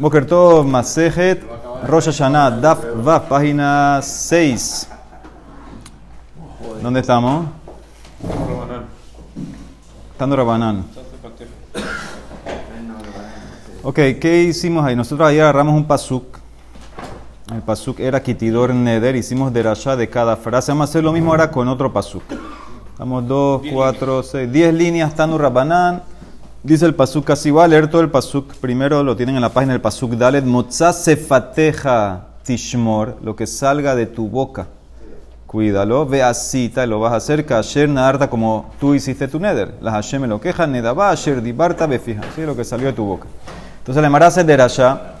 Boker Tov, Masejet, Rosh Hashanah, Daf Vav, página 6. ¿Dónde estamos? Estando Rabanán. Ok, ¿qué hicimos ahí? Nosotros ahí agarramos un pasuk. El pasuk era Kitidor Neder. Hicimos derashá de cada frase. Vamos a hacer lo mismo ahora con otro pasuk. Estamos 2, 4, 6, 10 líneas. Tanu Rabanán. Dice el pasuk casi va a leer todo el pasuk. Primero lo tienen en la página del pasuk Dalet. Motzá sefateja tishmor. Lo que salga de tu boca. Cuídalo. Ve asita. Lo vas a hacer. Kasher nadarta como tú hiciste tu neder. La Hashem me lo queja. Nedaba asher dibarta befija. ¿Sí? Lo que salió de tu boca. Entonces le mará hace derashá.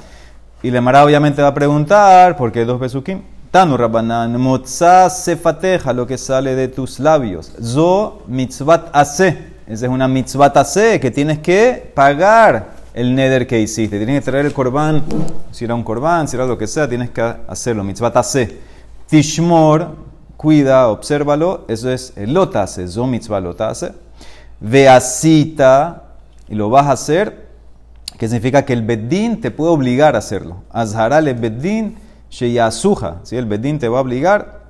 Y le mará obviamente va a preguntar. ¿Por qué dos besukim? Tanu Rabbanan. Motzá sefateja. Lo que sale de tus labios. Zo mitzvat ase. Esa es una mitzvah tase que tienes que pagar el neder que hiciste. Tienes que traer el corbán, si era un corbán, si era lo que sea, tienes que hacerlo. Mitzvah tase. Tishmor, cuida, obsérvalo. Eso es el lotase, zo mitzvah lotase. Veasita, y lo vas a hacer, que significa que el beddin te puede obligar a hacerlo. Azharal el beddin sheyasuja. ¿sí? El beddin te va a obligar,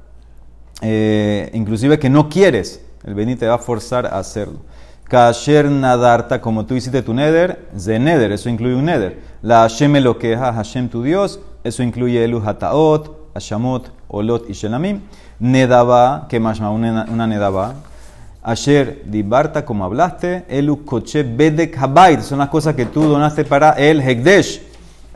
eh, inclusive que no quieres. El beddin te va a forzar a hacerlo. Kasher nadarta, como tú hiciste tu neder, ze neder, eso incluye un neder. La Hashem lo queja, Hashem tu Dios, eso incluye elu hataot, hashamot, olot y shelamim. Nedaba, que más una, nedaba. Asher dibarta, como hablaste, elu koche bedek habayt, son las cosas que tú donaste para el hekdesh.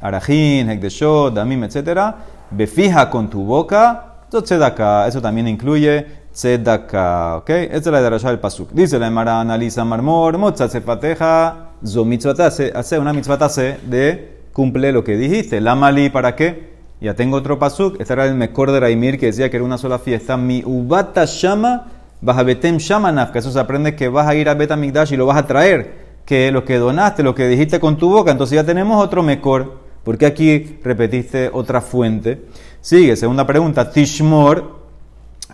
Arajin, hekdeshot, damim, etc. Befija con tu boca, tzedaka, eso también incluye tzedaka. ¿Ok? Esta es la derasha del pasuk. Dice la Emara, analiza marmor, motza sefateja, zo mitzvatase, hace una mitzvatase de cumple lo que dijiste. La mali, ¿para qué? Ya tengo otro pasuk. Este era el mejor de Raimir que decía que era una sola fiesta. Mi ubata shama, betem shama nafka. Eso se aprende que vas a ir a Betamigdash y lo vas a traer. Que lo que donaste, lo que dijiste con tu boca. Entonces ya tenemos otro mejor. porque aquí repetiste otra fuente? Sigue, segunda pregunta. Tishmor,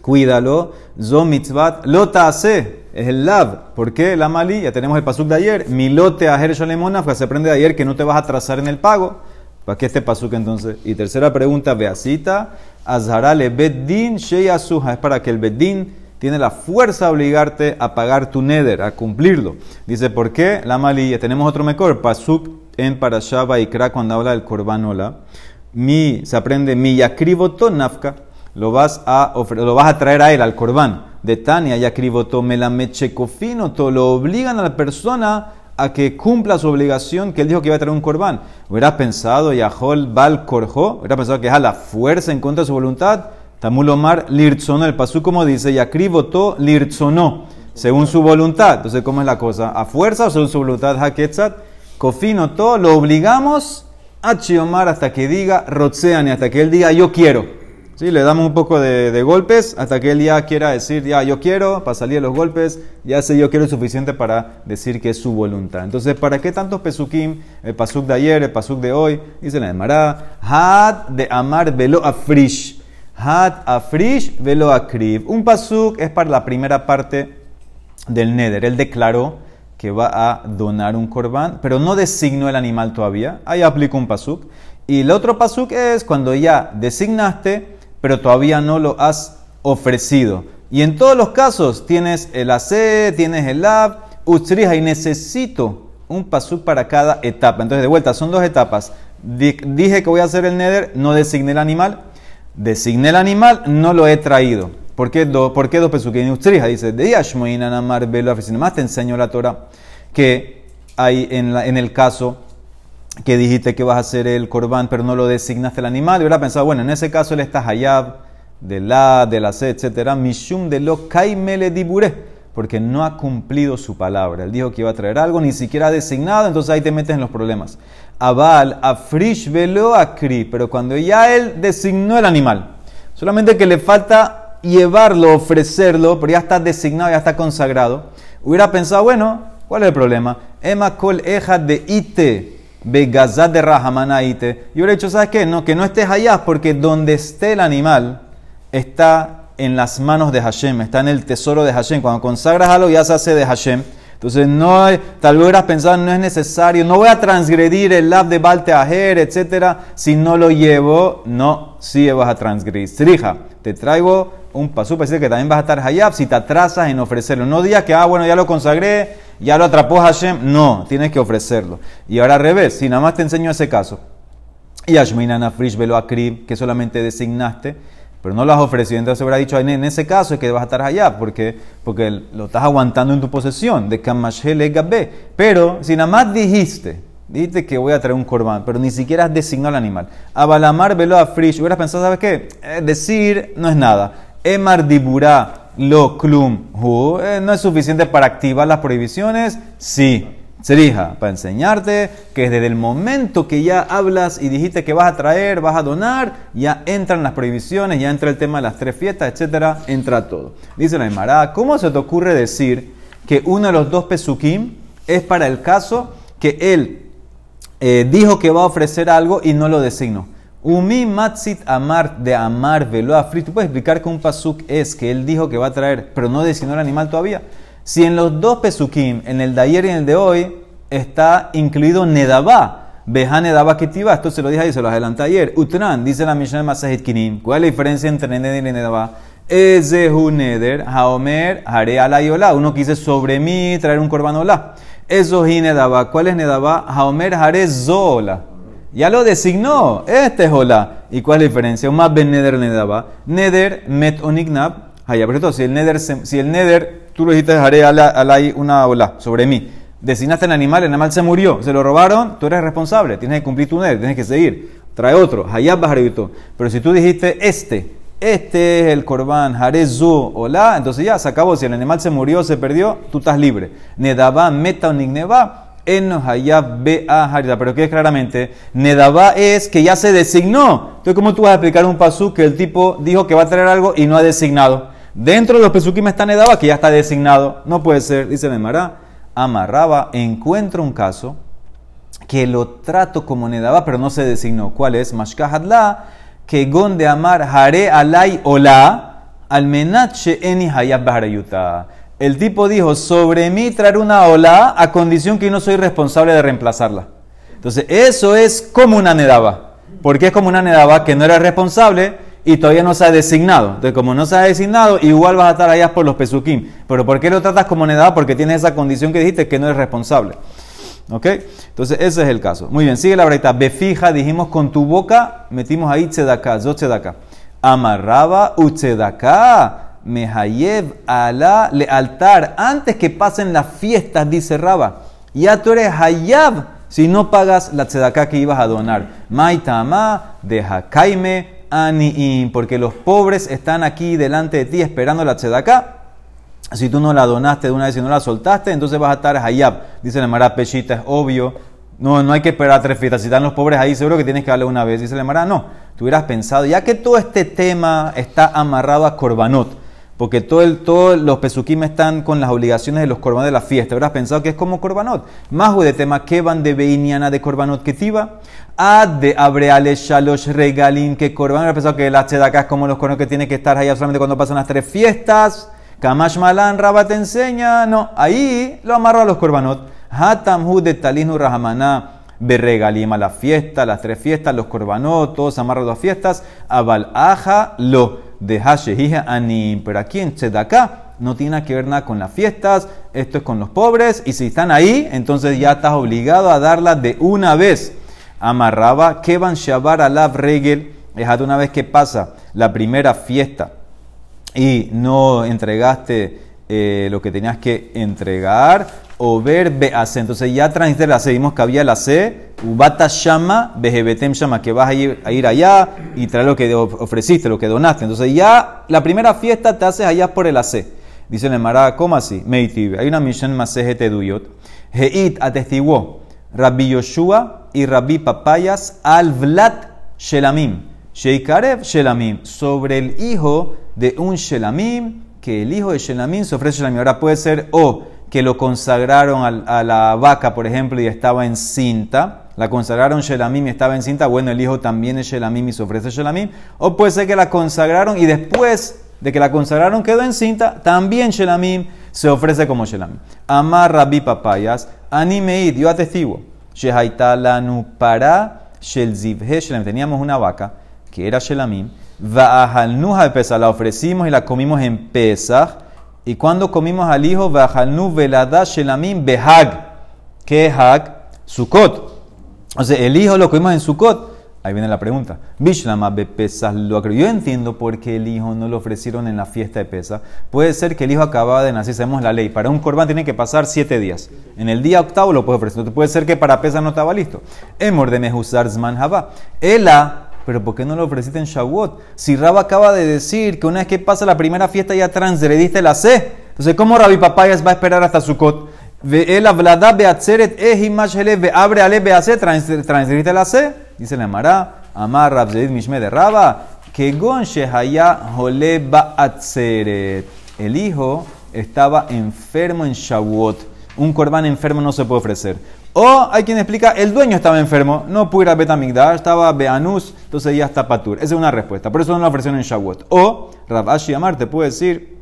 cuídalo. Zo mitzvat lota hace, es el lav. ¿Por qué la mali? Ya tenemos el pasuk de ayer. Milote ajer shalemona, se aprende de ayer que no te vas a atrasar en el pago. ¿Para qué este pasuk entonces? Y tercera pregunta, beasita. Azharale beddin sheyasuha. Es para que el beddin tiene la fuerza de obligarte a pagar tu neder, a cumplirlo. Dice, ¿por qué? La mali, ya tenemos otro mejor. Pasuk en Parashaba y Kra cuando habla del corbanola. Mi, se aprende mi yakrivoto nafka lo vas a, lo vas a traer a él, al corbán. De Tania, ya todo lo obligan a la persona a que cumpla su obligación que él dijo que iba a traer un corbán. Hubieras pensado, Yahol Bal Korjo, hubieras pensado que es a la fuerza en contra de su voluntad. Tamulomar Lirtzono, el pasú como dice, Yakriboto Lirtzono, según su voluntad. Entonces, ¿cómo es la cosa? ¿A fuerza o según su voluntad? Haketzat, Kofino, todo lo obligamos a Chiomar hasta que diga Rotzean y hasta que él diga yo quiero. ¿Sí? Le damos un poco de, golpes hasta que él ya quiera decir, ya yo quiero, para salir de los golpes, ya sé yo quiero suficiente para decir que es su voluntad. Entonces, ¿para qué tantos pesukim? El pasuk de ayer, el pasuk de hoy, dice la Emara, had de amar velo afrish. Had afrish velo akrib. Un pasuk es para la primera parte del neder. Él declaró que va a donar un corbán, pero no designó el animal todavía. Ahí aplica un pasuk. Y el otro pasuk es cuando ya designaste, pero todavía no lo has ofrecido. Y en todos los casos tienes el AC, tienes el lab, ustrija y necesito un pasuk para cada etapa. Entonces, de vuelta, son dos etapas. Dije que voy a hacer el neder, no designé el animal. Designé el animal, no lo he traído. ¿Por qué, do, ¿por qué dos pesukim? Ustrija dice, de Namar Velo Más te enseño la Torah que hay en el caso que dijiste que vas a hacer el corbán, pero no lo designaste el animal, y hubiera pensado, bueno, en ese caso él está hayab, de la, de la C, etc. Mishum de lo kaimele dibure, porque no ha cumplido su palabra. Él dijo que iba a traer algo, ni siquiera ha designado, entonces ahí te metes en los problemas. Abal, afrish velo akri, pero cuando ya él designó el animal, solamente que le falta llevarlo, ofrecerlo, pero ya está designado, ya está consagrado, hubiera pensado, bueno, ¿cuál es el problema? Ema kol eja de ite Begazat de Rahamanaite. Yo le he dicho, ¿sabes qué? No, que no estés allá, porque donde esté el animal está en las manos de Hashem, está en el tesoro de Hashem. Cuando consagras algo ya se hace de Hashem. Entonces, no tal vez hubieras pensado, no es necesario, no voy a transgredir el lab de Balte Ajer, etc. Si no lo llevo, no, sí vas a transgredir. Strija, te traigo un paso para decir que también vas a estar hayab si te atrasas en ofrecerlo. No digas que, ah, bueno, ya lo consagré, ya lo atrapó Hashem. No, tienes que ofrecerlo. Y ahora al revés, si nada más te enseño ese caso. Y Ashminana Frish Velo Akrib, que solamente designaste pero no lo has ofrecido. Entonces hubiera dicho, en ese caso es que vas a estar allá, porque, porque lo estás aguantando en tu posesión, de Kamashele Gabé. Pero si nada más dijiste, dijiste que voy a traer un corbán, pero ni siquiera has designado al animal. Abalamar velo a frish, hubieras pensado, ¿sabes qué? Eh, decir no es nada. Emar dibura lo klum eh, no es suficiente para activar las prohibiciones, sí. Serija, para enseñarte que desde el momento que ya hablas y dijiste que vas a traer, vas a donar, ya entran las prohibiciones, ya entra el tema de las tres fiestas, etcétera, entra todo. Dice la Emara, ¿cómo se te ocurre decir que uno de los dos pesukim es para el caso que él eh, dijo que va a ofrecer algo y no lo designó? Umi matzit amar de amar velo afri. ¿Tú puedes explicar que un pasuk es que él dijo que va a traer, pero no designó el animal todavía? Si en los dos pesukim, en el de ayer y en el de hoy, está incluido Nedabá, Beja Nedabá Kitiva, esto se lo dije ahí, se lo adelanté ayer. Utran, dice la Mishnah de Masahit Kinim. ¿Cuál es la diferencia entre Neder y Nedabá? Ezehu Neder, Haomer, Hare Alayola. Uno quise sobre mí traer un corbanola. Eso es Nedabá. ¿Cuál es Nedabá? Haomer, Hare Zola. Ya lo designó. Este es Hola. ¿Y cuál es la diferencia? Más ben Neder Nedabá. Neder, Met Onignab. Si el Neder, si el Neder tú lo dijiste, haré alay una ola sobre mí. Designaste el animal, el animal se murió, se lo robaron, tú eres responsable, tienes que cumplir tu ned, tienes que seguir. Trae otro, hayab Pero si tú dijiste este, este es el corbán, zu hola, entonces ya se acabó. Si el animal se murió, se perdió, tú estás libre. Nedaba, meta o nigneva, en hayab bea harida. Pero que es claramente, Nedaba es que ya se designó. Entonces, ¿cómo tú vas a explicar un pasú que el tipo dijo que va a traer algo y no ha designado? Dentro de los pesukim está Nedaba, que ya está designado. No puede ser, dice Memara. Amarraba, encuentro un caso que lo trato como Nedaba, pero no se designó. ¿Cuál es? Mashkahadla, que gon de amar hare alay ola, almenache eni hayab El tipo dijo, sobre mí traer una ola a condición que yo no soy responsable de reemplazarla. Entonces, eso es como una Nedaba. porque es como una Nedaba que no era responsable? y todavía no se ha designado. Entonces, como no se ha designado, igual vas a estar allá por los pesukim. Pero ¿por qué lo tratas como nedaba? Porque tiene esa condición que dijiste que no es responsable. ¿Ok? Entonces, ese es el caso. Muy bien, sigue la breita. Befija, dijimos con tu boca, metimos ahí tzedaká, zot tzedaká. Amarraba utzedaká, mehayev ala lealtar. Antes que pasen las fiestas, dice Raba, ya tú eres hayab si no pagas la tzedaká que ibas a donar. Maitama, de Hakaime, aniim, porque los pobres están aquí delante de ti esperando la tzedaká. Si tú no la donaste de una vez y no la soltaste, entonces vas a estar hayab. Dice la Mara Peshita, es obvio. No, no hay que esperar tres fiestas. Si están los pobres ahí, seguro que tienes que darle una vez. Dice la Mara, no. Tú hubieras pensado, ya que todo este tema está amarrado a Korbanot, porque todos los pesukim están con las obligaciones de los korbanot de la fiesta. Habrás pensado que es como korbanot. Más de tema que van de beiniana de korbanot ketiva. Ad de abreale shalosh regalin que korban. Habrás pensado que la tzedakah es como los korbanot que tiene que estar allá solamente cuando pasan las tres fiestas. Kamash malan raba te enseña. No, ahí lo amarro a los korbanot. Hatam de talinu rahamana berregalim a la fiesta, las tres fiestas, los korbanot, todos amarran las fiestas. Abal aja lo de Hashehija Anim. Pero aquí en Tzedaká no tiene que ver nada con las fiestas, esto es con los pobres, y si están ahí, entonces ya estás obligado a darla de una vez. Amarraba Kevan Shabar Alav Regel, es una vez que pasa la primera fiesta y no entregaste eh, lo que tenías que entregar, o ver bease. Entonces ya transiste la C, vimos que había la C, ubata shama, behebetem shama, que vas a ir, a ir allá y traer lo que ofreciste, lo que donaste. Entonces ya la primera fiesta te haces allá por el AC. Dice el Emara, ¿cómo así? Meitib. Hay una misión más duyot. Heit atestiguó Rabbi Yoshua y Rabbi Papayas al Vlat Shelamim. Sheikarev Shelamim. Sobre el hijo de un Shelamim, que el hijo de Shelamim se ofrece Shelamim. Ahora puede ser o que lo consagraron a, la vaca, por ejemplo, y estaba en cinta. La consagraron Shelamim y estaba en cinta. Bueno, el hijo también es Shelamim y se ofrece Shelamim. O puede ser que la consagraron y después de que la consagraron quedó encinta, también Shelamim se ofrece como Shelamim. Amar Rabbi Papayas, animeid, yo atestigo. Shehaita lanu para shel Shelamim. Teníamos una vaca que era Shelamim. Va'ahalnuha de Pesach. La ofrecimos y la comimos en Pesach. Y cuando comimos al hijo, Va'ahalnu velada Shelamim behag. ¿Qué Hag? Sukkot. O sea, el hijo lo comimos en Sukkot. Ahí viene la pregunta. Bishlama Pesach lo Yo entiendo por qué el hijo no lo ofrecieron en la fiesta de Pesa. Puede ser que el hijo acababa de nacer, sabemos la ley. Para un corbán tiene que pasar siete días. En el día octavo lo puede ofrecer. Puede ser que para Pesa no estaba listo. Emor de Mehuzar Zman pero ¿por qué no lo ofreciste en Shavuot? Si Rab acaba de decir que una vez que pasa la primera fiesta ya transgrediste la C. Entonces, ¿cómo Rabbi Papayas va a esperar hasta Sukkot? Ve el ablada beatzeret ehimashele ve abre ale beace transgrediste la C. Dice la Mara, Amar Rabzedid Mishme de Raba, que gon shehaya jole ba'atzeret. El hijo estaba enfermo en Shavuot. Un corbán enfermo no se puede ofrecer. O hay quien explica, el dueño estaba enfermo, no pudo ir a estaba Beanus, entonces ya está Patur. Esa es una respuesta, por eso no la ofrecieron en Shavuot. O Rav Ashi Amar te puede decir,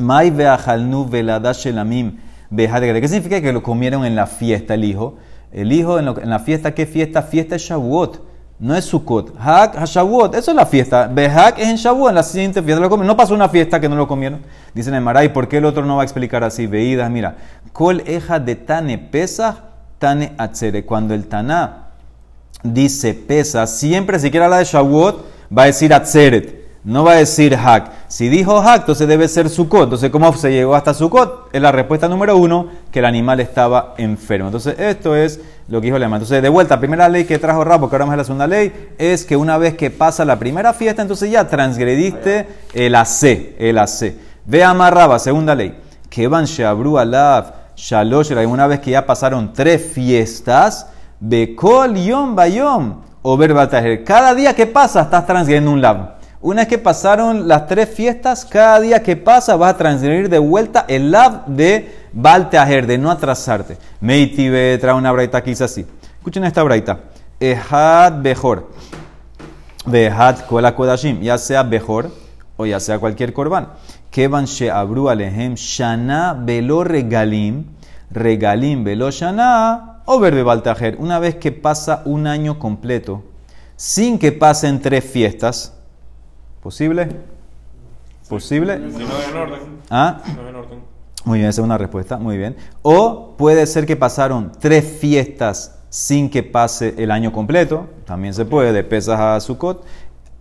Mai veachalnu veladash elamim ¿Qué significa que lo comieron en la fiesta el hijo? El hijo en, la fiesta, ¿qué fiesta? Fiesta es Shavuot. No es Sukkot. Hak Hashavuot. Eso es la fiesta. Behak es en Shavuot. En la siguiente fiesta lo comen. No pasó una fiesta que no lo comieron. Dicen en Maray, ¿por qué el otro no va a explicar así? Veídas, mira. Kol eja de tane pesach Tane Atzere. Cuando el Taná dice pesa, siempre si quiere hablar de Shavuot, va a decir Atzeret. No va a decir Hak. Si dijo Hak, entonces debe ser Sukkot. Entonces, ¿cómo se llegó hasta Sukkot? Es la respuesta número uno, que el animal estaba enfermo. Entonces, esto es lo que dijo el Entonces, de vuelta, la primera ley que trajo Rabo, que ahora vamos a la segunda ley, es que una vez que pasa la primera fiesta, entonces ya transgrediste el AC. El AC. Ve amarraba, segunda ley. Que van Shabru Alaf Shalosh, una vez que ya pasaron tres fiestas, Bekol Yom Bayom, o Verbatajer. Cada día que pasa estás transgrediendo un lab. Una vez que pasaron las tres fiestas, cada día que pasa vas a transgredir de vuelta el lab de Balteajer, de no atrasarte. Meitibe trae una braita que dice así. Escuchen esta braita. Ehad Bejor. Behad Kola Kodashim. Ya sea Bejor o ya sea cualquier corbán. Kevan Sheabru Alehem Shana Velo Regalim, Regalim Velo Shana, o Verbe Baltajer. Una vez que pasa un año completo, sin que pasen tres fiestas, ¿posible? ¿Posible? Si no en orden. ¿Ah? No en orden. Muy bien, esa es una respuesta, muy bien. O puede ser que pasaron tres fiestas sin que pase el año completo, también se puede, de pesas a Sukkot.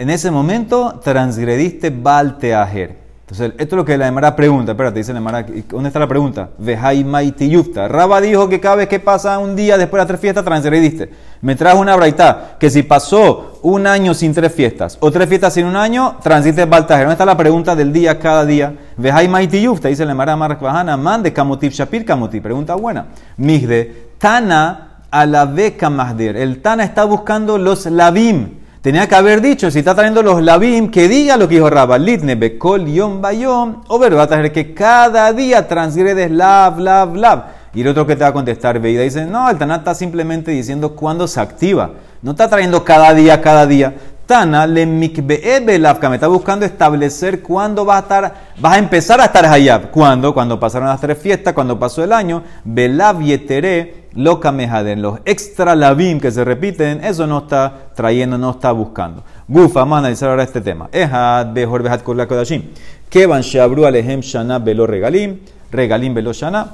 En ese momento transgrediste Balteajer. Entonces, esto es lo que la Emara pregunta. Espérate, dice la Emara, ¿dónde está la pregunta? Vejai Maiti Yufta. Raba dijo que cada vez que pasa un día después de las tres fiestas, transgrediste. Me trajo una braita que si pasó un año sin tres fiestas o tres fiestas sin un año, transiste Baltajer. ¿Dónde está la pregunta del día cada día? Vejai Maiti Yufta, dice la Emara Mark mande Kamotiv Shapir Kamotiv. Pregunta buena. Migde, Tana a la beca. El Tana está buscando los labim Tenía que haber dicho, si está trayendo los labim, que diga lo que dijo Rabba, litne bekol yom bayom, o va a tener que cada día transgredes lav, lav, lav. Y el otro que te va a contestar, Veida, dice, no, el Tanat está simplemente diciendo cuándo se activa. No está trayendo cada día, cada día. Tana le me está buscando establecer cuándo vas a estar, vas a empezar a estar hayab. ¿Cuándo? Cuando pasaron las tres fiestas, cuando pasó el año. Belav mejaden, los extra labim que se repiten, eso no está trayendo, no está buscando. Gufa, vamos a analizar ahora este tema. Ehad behor behat kol kodashim. Kevan shabru alehem shana belo regalim, regalim belo shana.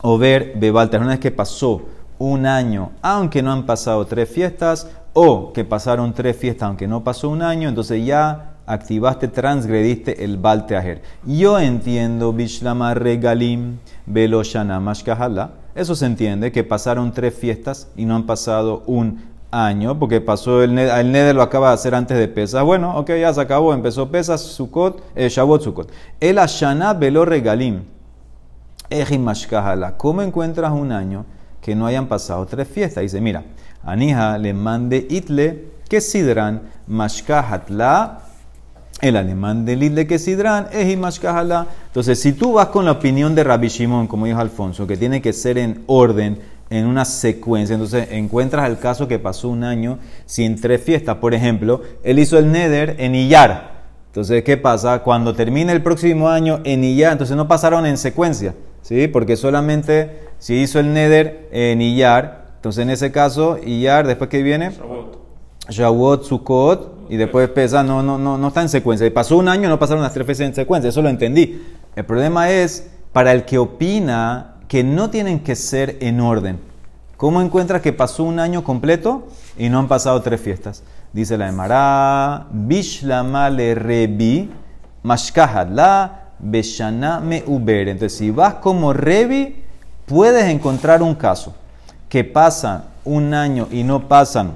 O ver bebalter, una vez que pasó un año, aunque no han pasado tres fiestas, o que pasaron tres fiestas, aunque no pasó un año, entonces ya activaste, transgrediste el balteajer. Yo entiendo, bishlama regalim, belo shana mashkahala eso se entiende, que pasaron tres fiestas y no han pasado un año, porque pasó el, el Neder lo acaba de hacer antes de Pesas. Bueno, ok, ya se acabó, empezó Pesas, Sukkot, eh, Shabbat, Sukkot. El Ashana Belo Regalim, ¿Cómo encuentras un año que no hayan pasado tres fiestas? Dice, mira, Anija le mande itle que sidran mashkahatla el alemán de Lidle que Sidran es Imashkahala. Entonces, si tú vas con la opinión de Rabbi Shimon, como dijo Alfonso, que tiene que ser en orden, en una secuencia, entonces encuentras el caso que pasó un año sin tres fiestas. Por ejemplo, él hizo el Neder en Iyar. Entonces, ¿qué pasa? Cuando termine el próximo año en Iyar, entonces no pasaron en secuencia, ¿sí? Porque solamente si hizo el Neder en Iyar, entonces en ese caso, Iyar, después que viene, Shavuot, Sukkot, y después pesa, no, no, no, no está en secuencia. Y pasó un año, no pasaron las tres veces en secuencia, eso lo entendí. El problema es para el que opina que no tienen que ser en orden. ¿Cómo encuentras que pasó un año completo y no han pasado tres fiestas? Dice la Emara, Bishlamale Rebi, la Beshana Me Uber. Entonces, si vas como Rebi, puedes encontrar un caso que pasa un año y no pasan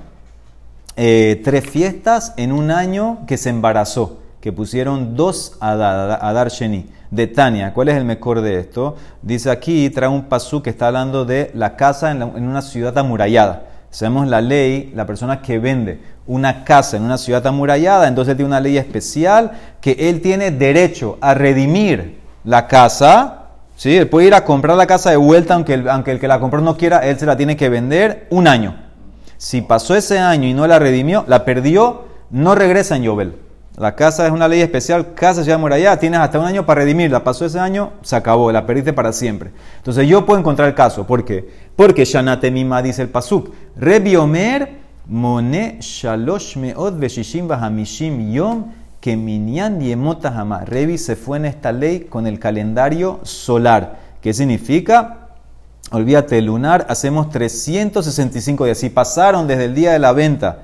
eh, tres fiestas en un año que se embarazó, que pusieron dos a dar Sheni. De Tania, ¿cuál es el mejor de esto? Dice aquí, trae un pasú que está hablando de la casa en, una ciudad amurallada. Sabemos la ley, la persona que vende una casa en una ciudad amurallada, entonces tiene una ley especial que él tiene derecho a redimir la casa. ¿Sí? Él puede ir a comprar la casa de vuelta, aunque el, aunque el que la compró no quiera, él se la tiene que vender un año. Si pasó ese año y no la redimió, la perdió, no regresa en Yobel. La casa es una ley especial, casa ciudad muralla, tienes hasta un año para redimirla. Pasó ese año, se acabó, la perdiste para siempre. Entonces yo puedo encontrar el caso. ¿Por qué? Porque Shanate Mima dice el Pasuk. Rebi Omer, Mone Shalosh Meod Veshishim Bahamishim Yom Keminyan Yemota Hama. Rebi se fue en esta ley con el calendario solar. ¿Qué significa? Olvídate, lunar, hacemos 365 días. Si pasaron desde el día de la venta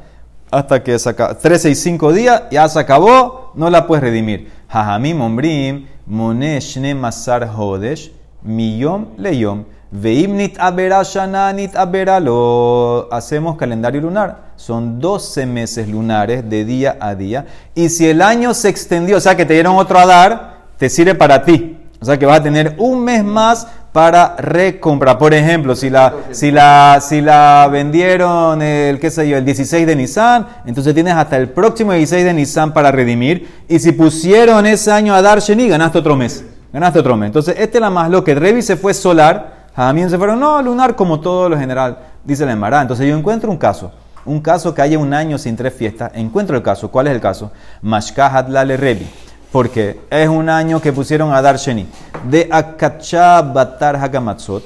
hasta que saca 13 y 5 días, ya se acabó, no la puedes redimir. Jajamim ombrim, moneshne masar hodesh, miyom leyom, veimnit abera shananit aberalo. Hacemos calendario lunar. Son 12 meses lunares de día a día. Y si el año se extendió, o sea que te dieron otro a dar, te sirve para ti. O sea que vas a tener un mes más para recomprar. Por ejemplo, si la, si la, si la vendieron el, qué sé yo, el 16 de Nissan, entonces tienes hasta el próximo 16 de Nissan para redimir. Y si pusieron ese año a dar Sheni, ganaste otro mes. Ganaste otro mes. Entonces, este es la más lo que Revi se fue solar, Jamín se fueron, no, lunar como todo lo general, dice la Emara. Entonces yo encuentro un caso. Un caso que haya un año sin tres fiestas. Encuentro el caso. ¿Cuál es el caso? Mashkahat Lale Revi porque es un año que pusieron a dar Sheni. De Akachá Batar Hakamatzot.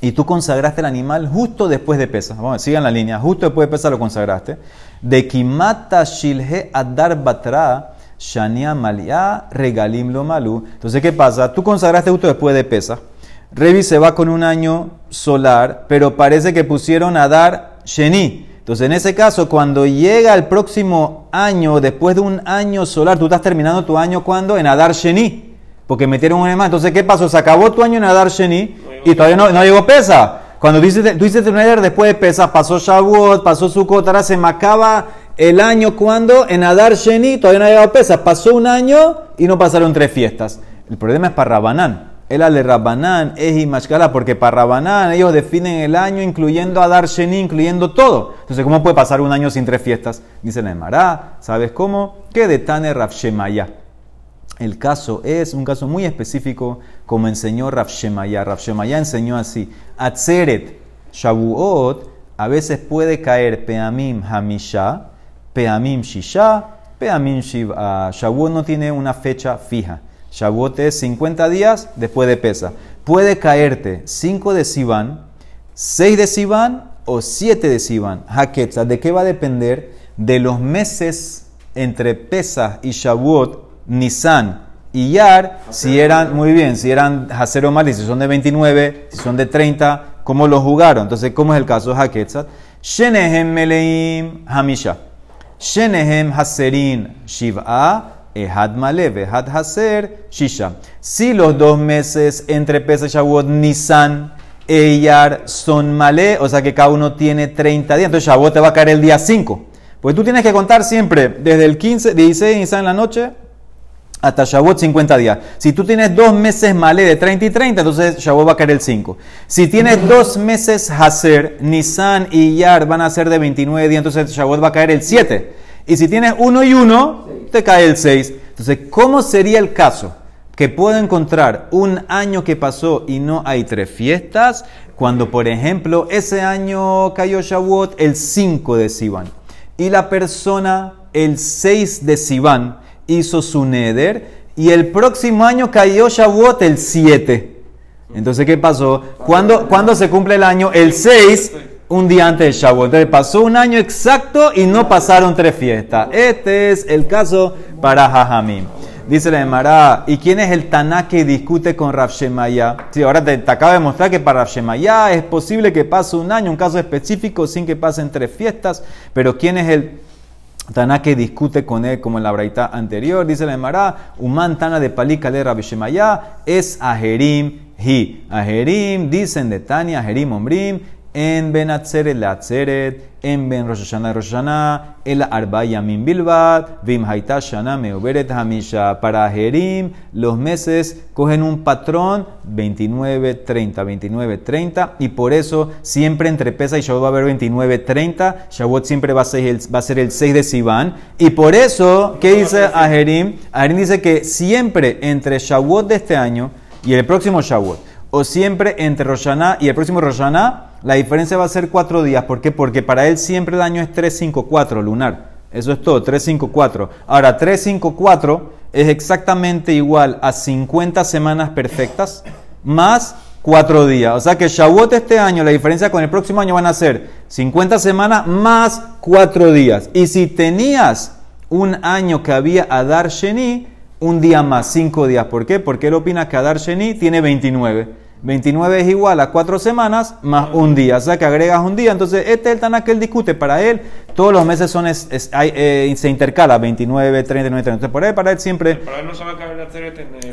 Y tú consagraste el animal justo después de pesa. Vamos, sigan la línea. Justo después de pesa lo consagraste. De Kimata Shilhe Adar Batra. Shania Malia Regalim Lo Malu. Entonces, ¿qué pasa? Tú consagraste justo después de pesa. Revi se va con un año solar, pero parece que pusieron a dar Sheni. Entonces, en ese caso, cuando llega el próximo año, después de un año solar, tú estás terminando tu año cuando? En Adar Sheni. Porque metieron un más. Entonces, ¿qué pasó? Se acabó tu año en Adar Sheni y todavía no, llegó Pesa. Cuando tú hiciste, tú después de Pesa, pasó Shavuot, pasó Sukkot, ahora se me acaba el año cuando en Adar Sheni todavía no ha llegado Pesa. Pasó un año y no pasaron tres fiestas. El problema es para Rabanán. El ale Rabanán es Imashkala, porque para Rabanán ellos definen el año incluyendo a Dar Sheni, incluyendo todo. Entonces, ¿cómo puede pasar un año sin tres fiestas? Dice la Emara, ¿sabes cómo? Que de Tane Rafshemaya. El caso es un caso muy específico, como enseñó Rafshemaya. Rafshemaya enseñó así: Atzeret Shavuot a veces puede caer Peamim Hamisha, Peamim Shisha, Peamim Shiva. Shavuot no tiene una fecha fija. Shavuot es 50 días después de pesa. Puede caerte 5 de Sivan, 6 de Sivan o 7 de Sivan. Haketza, ¿de qué va a depender? De los meses entre pesa y Shavuot, Nisan y Yar, si eran, muy bien, si eran Haser o Mali, si son de 29, si son de 30, ¿cómo los jugaron? Entonces, ¿cómo es el caso de Haketzat? Shenehem Meleim Hamisha. Shenehem Haserin Shiv'a. Ehad Malev, Ehad Haser, Shisha. Si los dos meses entre Pesach, Shavuot, Nisan, Eyar son Malé, o sea que cada uno tiene 30 días, entonces Shavuot te va a caer el día 5. Pues tú tienes que contar siempre desde el 15, 16 Nisan en la noche hasta Shavuot 50 días. Si tú tienes dos meses Malé de 30 y 30, entonces Shavuot va a caer el 5. Si tienes dos meses Haser, Nisan y Yar van a ser de 29 días, entonces Shavuot va a caer el 7. Y si tienes uno y uno, cae el 6. Entonces, ¿cómo sería el caso que puedo encontrar un año que pasó y no hay tres fiestas? Cuando, por ejemplo, ese año cayó Shavuot el 5 de Sivan y la persona el 6 de Sivan hizo su neder y el próximo año cayó Shavuot el 7. Entonces, ¿qué pasó? ¿Cuándo, ¿Cuándo se cumple el año? El 6, un día antes de Shavuot. Entonces, pasó un año exacto y no pasaron tres fiestas. Este es el caso para Jajamim. Dice la Emara, ¿y quién es el Taná que discute con Rav Shemaya? Sí, ahora te, acabo de mostrar que para Rav Shemaya es posible que pase un año, un caso específico, sin que pasen tres fiestas, pero ¿quién es el Taná que discute con él como en la braita anterior? Dice la Emara, Uman Tana de Palika de Rav Shemaya es Ajerim Hi. Ajerim dicen de Tania, Ajerim Ombrim, en Ben Atzeret la Atzeret, en Ben Rosh Hashanah Rosh Hashanah, el Arba Yamim Bilbad, Vim Haita Shana Meuberet Hamisha. Para Jerim, los meses cogen un patrón 29, 30, 29, 30, y por eso siempre entre Pesa y Shavuot va a haber 29, 30. Shavuot siempre va a ser el, va a ser el 6 de Sivan, y por eso, ¿qué dice Ajerim? Ajerim dice que siempre entre Shavuot de este año y el próximo Shavuot, o siempre entre Roshaná y el próximo Roshaná, la diferencia va a ser cuatro días. ¿Por qué? Porque para él siempre el año es 354 lunar. Eso es todo, 354. Ahora, 354 es exactamente igual a 50 semanas perfectas más cuatro días. O sea que Shavuot este año, la diferencia con el próximo año van a ser 50 semanas más cuatro días. Y si tenías un año que había Adar Sheni, un día más, cinco días. ¿Por qué? Porque él opina que Adar Sheni tiene 29. 29 es igual a 4 semanas más un día. O sea que agregas un día. Entonces, este es el Tanakh que él discute. Para él, todos los meses son eh, se intercala 29, 39, 30. Entonces, por él, para él siempre. Para él no se va a caber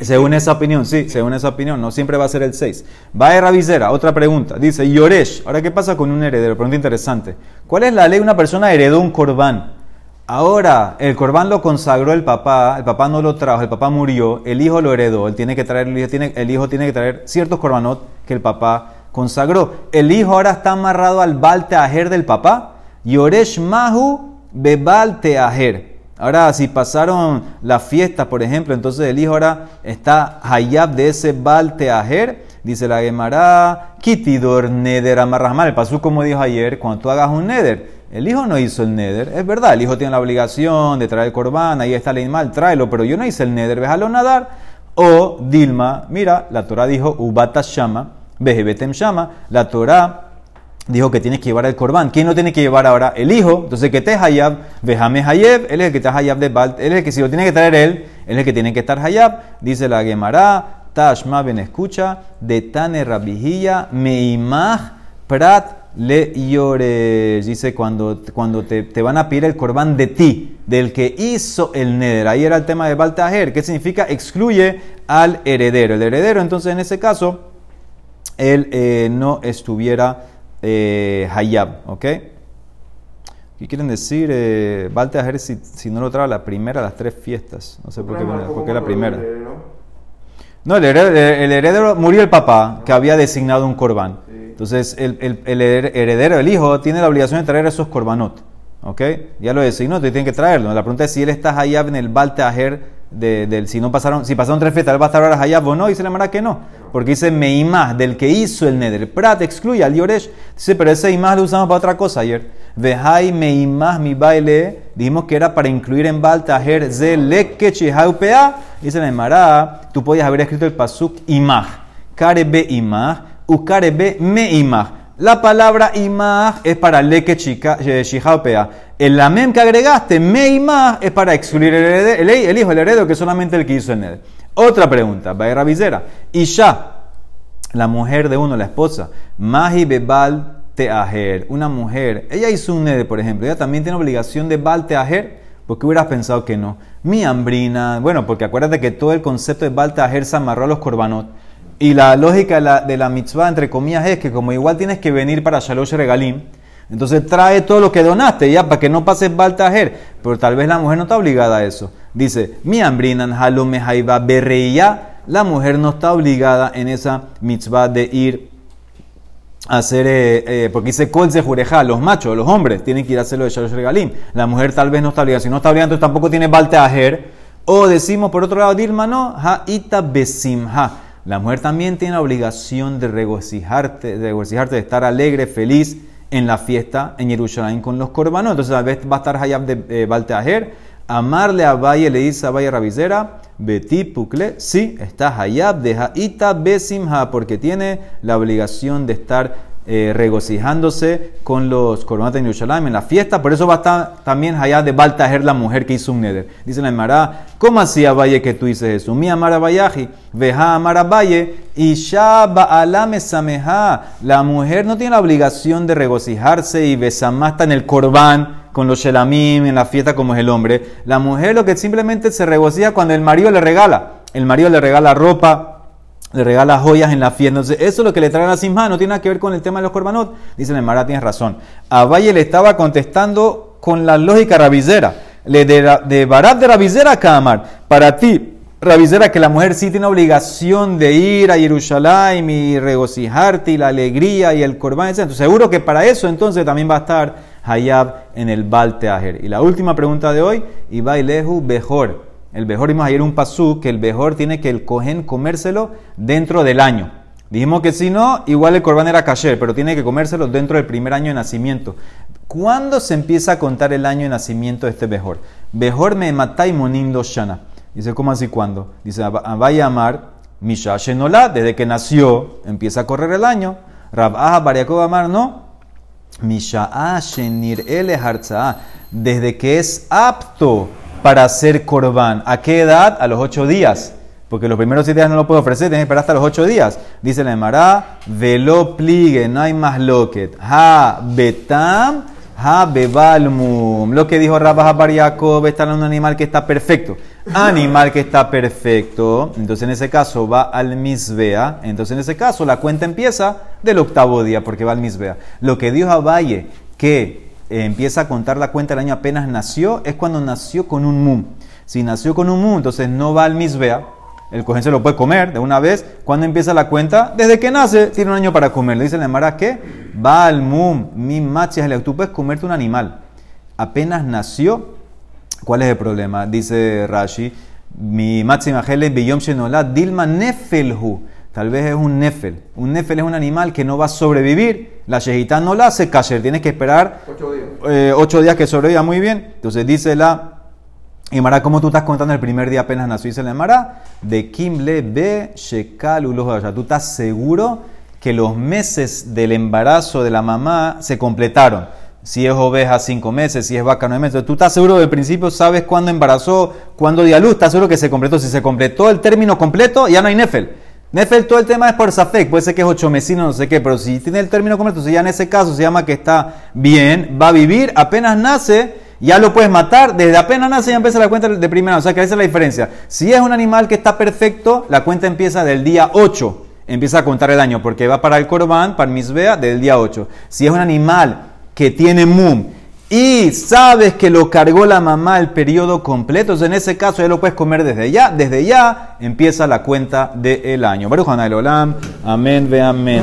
Según esa opinión, sí, según esa opinión. No siempre va a ser el 6. Va a Ravicera, otra pregunta. Dice, Yoresh. Ahora, ¿qué pasa con un heredero? Pregunta interesante. ¿Cuál es la ley? Una persona heredó un corbán. Ahora, el corbán lo consagró el papá, el papá no lo trajo, el papá murió, el hijo lo heredó, él tiene que traer, el hijo tiene, el hijo tiene que traer ciertos corbanot que el papá consagró. El hijo ahora está amarrado al balteajer del papá. Yoresh Mahu bebalteajer. Ahora, si pasaron la fiesta, por ejemplo, entonces el hijo ahora está hayab de ese balteajer. Dice la Gemara, kitidor neder amarrahmal. El pasú como dijo ayer, cuando tú hagas un neder, el hijo no hizo el neder. Es verdad, el hijo tiene la obligación de traer el corbán, ahí está el animal, tráelo, pero yo no hice el neder, déjalo nadar. O Dilma, mira, la Torah dijo, Ubata Shama, Behebetem Shama, la Torah dijo que tienes que llevar el corbán. ¿Quién lo tiene que llevar ahora? El hijo. Entonces, que te hayab, Behame hayeb, él es el que está hayab de Balt, él es el que si lo tiene que traer él, él es el que tiene que estar hayab. Dice la Gemara, Tashma ben escucha, de Tane Rabijilla, Meimach Prat le llores. Dice cuando, cuando te, van a pedir el corbán de ti, del que hizo el neder. Ahí era el tema de Baltajer. ¿Qué significa? Excluye al heredero. El heredero, entonces, en ese caso, él eh, no estuviera eh, hayab. ¿Ok? ¿Qué quieren decir? Eh, Baltajer si, si, no lo trae la primera las tres fiestas. No sé por qué, por qué la primera. No, el heredero, el heredero, murió el papá que había designado un corbán. Entonces, el, heredero, el hijo, tiene la obligación de traer esos korbanot. ¿Ok? Ya lo designó, te tiene que traerlo. La pregunta es si él está hayab en el Balteajer, de, del, si no pasaron, si pasaron tres fiestas, él va a estar ahora hayab o no, se le manda que no. Porque dice meimah, del que hizo el neder. Prat excluye al yoresh. Dice, pero ese imah lo usamos para otra cosa ayer. Vehai meimah mi baile. Dijimos que era para incluir en Balteajer ze leke chihaupea. Dice la Emara, tú podías haber escrito el pasuk imah. Karebe imah ukarebe me imah. La palabra imah es para leke eh, shihaupea. El lamem que agregaste, me imah, es para excluir el, el, hijo, el heredero, que solamente el que hizo en él. Otra pregunta, va a Visera. Isha, la mujer de uno, la esposa, mahi bebal teajer, una mujer, ella hizo un nede, por ejemplo, ella también tiene obligación de bal teajer, porque hubieras pensado que no. Mi hambrina, bueno, porque acuérdate que todo el concepto de bal teajer se amarró a los korbanot. Y la lógica de la, mitzvah, entre comillas, es que como igual tienes que venir para Shalosh Regalim, entonces trae todo lo que donaste, ya, para que no pases Baltajer. Pero tal vez la mujer no está obligada a eso. Dice, mi hambrinan halome haiba berreya. La mujer no está obligada en esa mitzvah de ir a hacer, eh, eh, porque dice kol jureja, los machos, los hombres, tienen que ir a hacerlo de Shalosh Regalim. La mujer tal vez no está obligada. Si no está obligada, entonces tampoco tiene Baltajer. O decimos por otro lado, Dilma no, ita besimha la mujer también tiene la obligación de regocijarte, de estar alegre, feliz en la fiesta en Jerusalén con los corbanos. Entonces, tal vez va a estar Hayab de eh, Amarle a Valle le dice a Valle Rabizera, Beti Pukle, sí, está Hayab de Haita Besimha, porque tiene la obligación de estar eh, regocijándose con los coronatos en Yerushalayim en la fiesta. Por eso va a estar también allá de Baltajer, la mujer que hizo un neder. Dice la Emara, ¿cómo hacía Valle que tú dices eso? Mi amara veja amara Valle, y Shaba alame sameja. La mujer no tiene la obligación de regocijarse y besamasta en el corbán con los shelamim en la fiesta como es el hombre. La mujer lo que simplemente se regocija cuando el marido le regala. El marido le regala ropa, le regala joyas en la fiesta. Entonces, eso es lo que le traen a Simha, no tiene nada que ver con el tema de los korbanot. Dice el Mara, tienes razón. A Valle le estaba contestando con la lógica rabizera. Le de, de Barat de rabizera a Kamar. Para ti, rabizera, que la mujer sí tiene obligación de ir a Jerusalén y regocijarte y la alegría y el korban, etc. Entonces, seguro que para eso entonces también va a estar Hayab en el Balteajer. Y la última pregunta de hoy, Lehu Bejor. El Bejor, vimos ayer un pasú que el Bejor tiene que el cohen comérselo dentro del año. Dijimos que si no, igual el corbán era kasher, pero tiene que comérselo dentro del primer año de nacimiento. ¿Cuándo se empieza a contar el año de nacimiento de este Bejor? Bejor me matai monindo shana. Dice, ¿cómo así cuándo? Dice, vaya amar Misha desde que nació, empieza a correr el año. Rabaja Bariakov Amar, no. Misha Shenir Ele desde que es apto para hacer corbán. ¿A qué edad? A los ocho días. Porque los primeros siete días no lo puedo ofrecer, tienes que esperar hasta los ocho días. Dice la Emara, velo pligue, no hay más loquet. Ha betam, ha bebalmum. Lo que dijo Rabba Jabar Jacob, está un animal que está perfecto. Animal que está perfecto. Entonces en ese caso va al misbea. Entonces en ese caso la cuenta empieza del octavo día porque va al misbea. Lo que dijo a Valle, que eh, empieza a contar la cuenta el año apenas nació, es cuando nació con un mum. Si nació con un mum, entonces no va al misbea, el cojín se lo puede comer de una vez. Cuando empieza la cuenta? Desde que nace, tiene un año para comer. Le dice la Emara que va al mum, mi machas, tú puedes comerte un animal. Apenas nació, ¿cuál es el problema? Dice Rashi, mi máxima shenola dilma nefelhu. Tal vez es un nefel. Un nefel es un animal que no va a sobrevivir. La shejitá no la hace kasher. Tienes que esperar ocho días, eh, ocho días que sobreviva muy bien. Entonces dice la Imara, ¿cómo tú estás contando el primer día apenas nació? Dice la Imara, de Kimle be shekal tú estás seguro que los meses del embarazo de la mamá se completaron. Si es oveja, cinco meses, si es vaca, nueve meses. Tú estás seguro del principio, sabes cuándo embarazó, cuándo dio a luz, estás seguro que se completó. Si se completó el término completo, ya no hay nefel. Nefel, todo el tema es por Safek, puede ser que es ocho mesino, no sé qué, pero si tiene el término completo, si ya en ese caso se llama que está bien, va a vivir, apenas nace, ya lo puedes matar, desde apenas nace ya empieza la cuenta de primera, o sea que esa es la diferencia. Si es un animal que está perfecto, la cuenta empieza del día 8, empieza a contar el año, porque va para el Corban, para el Misbea, del día 8. Si es un animal que tiene mum, y sabes que lo cargó la mamá el periodo completo, en ese caso ya lo puedes comer desde ya, desde ya empieza la cuenta del año. Baruch Olam, amén, ve amén.